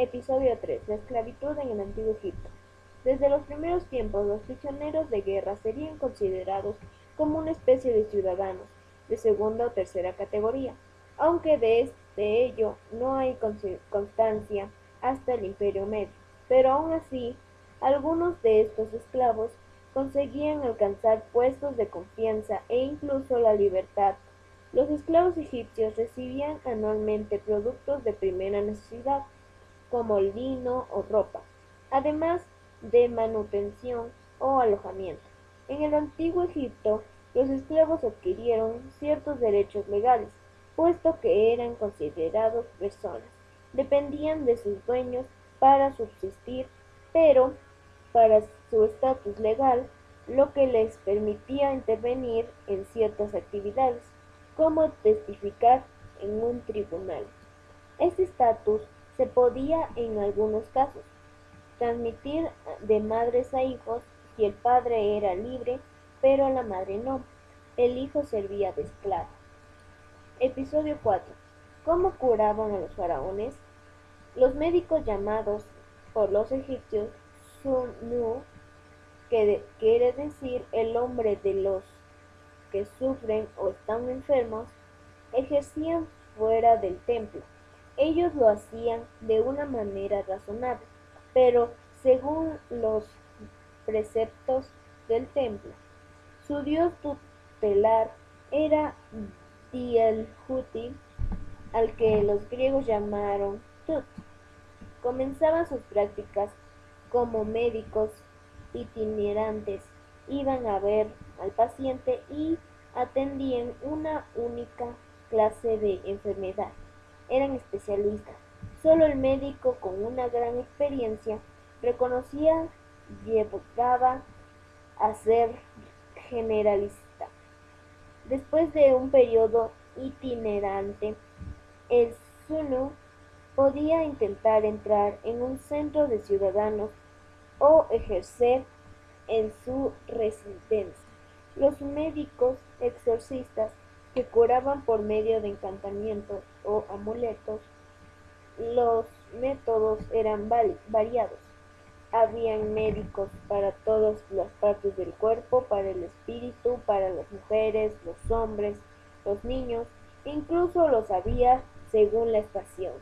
Episodio 3. La esclavitud en el Antiguo Egipto. Desde los primeros tiempos, los prisioneros de guerra serían considerados como una especie de ciudadanos de segunda o tercera categoría, aunque de, ello no hay constancia hasta el Imperio Medio. Pero aún así, algunos de estos esclavos conseguían alcanzar puestos de confianza e incluso la libertad. Los esclavos egipcios recibían anualmente productos de primera necesidad, como lino o ropa, además de manutención o alojamiento. En el antiguo Egipto, los esclavos adquirieron ciertos derechos legales, puesto que eran considerados personas. Dependían de sus dueños para subsistir, pero para su estatus legal, lo que les permitía intervenir en ciertas actividades, como testificar en un tribunal. Este estatus se podía, en algunos casos, transmitir de madres a hijos si el padre era libre, pero la madre no. El hijo servía de esclavo. Episodio 4. ¿Cómo curaban a los faraones? Los médicos llamados por los egipcios Sunu, que quiere decir el hombre de los que sufren o están enfermos, ejercían fuera del templo ellos lo hacían de una manera razonable, pero según los preceptos del templo. Su dios tutelar era Dielhuti, al que los griegos llamaron Tut. Comenzaban sus prácticas como médicos itinerantes, iban a ver al paciente y atendían una única clase de enfermedad eran especialistas. Solo el médico con una gran experiencia reconocía llevaba a ser generalista. Después de un periodo itinerante, el Zulu podía intentar entrar en un centro de ciudadanos o ejercer en su residencia. Los médicos exorcistas que curaban por medio de encantamientos o amuletos. Los métodos eran variados. Habían médicos para todas las partes del cuerpo, para el espíritu, para las mujeres, los hombres, los niños, incluso los había según la estación.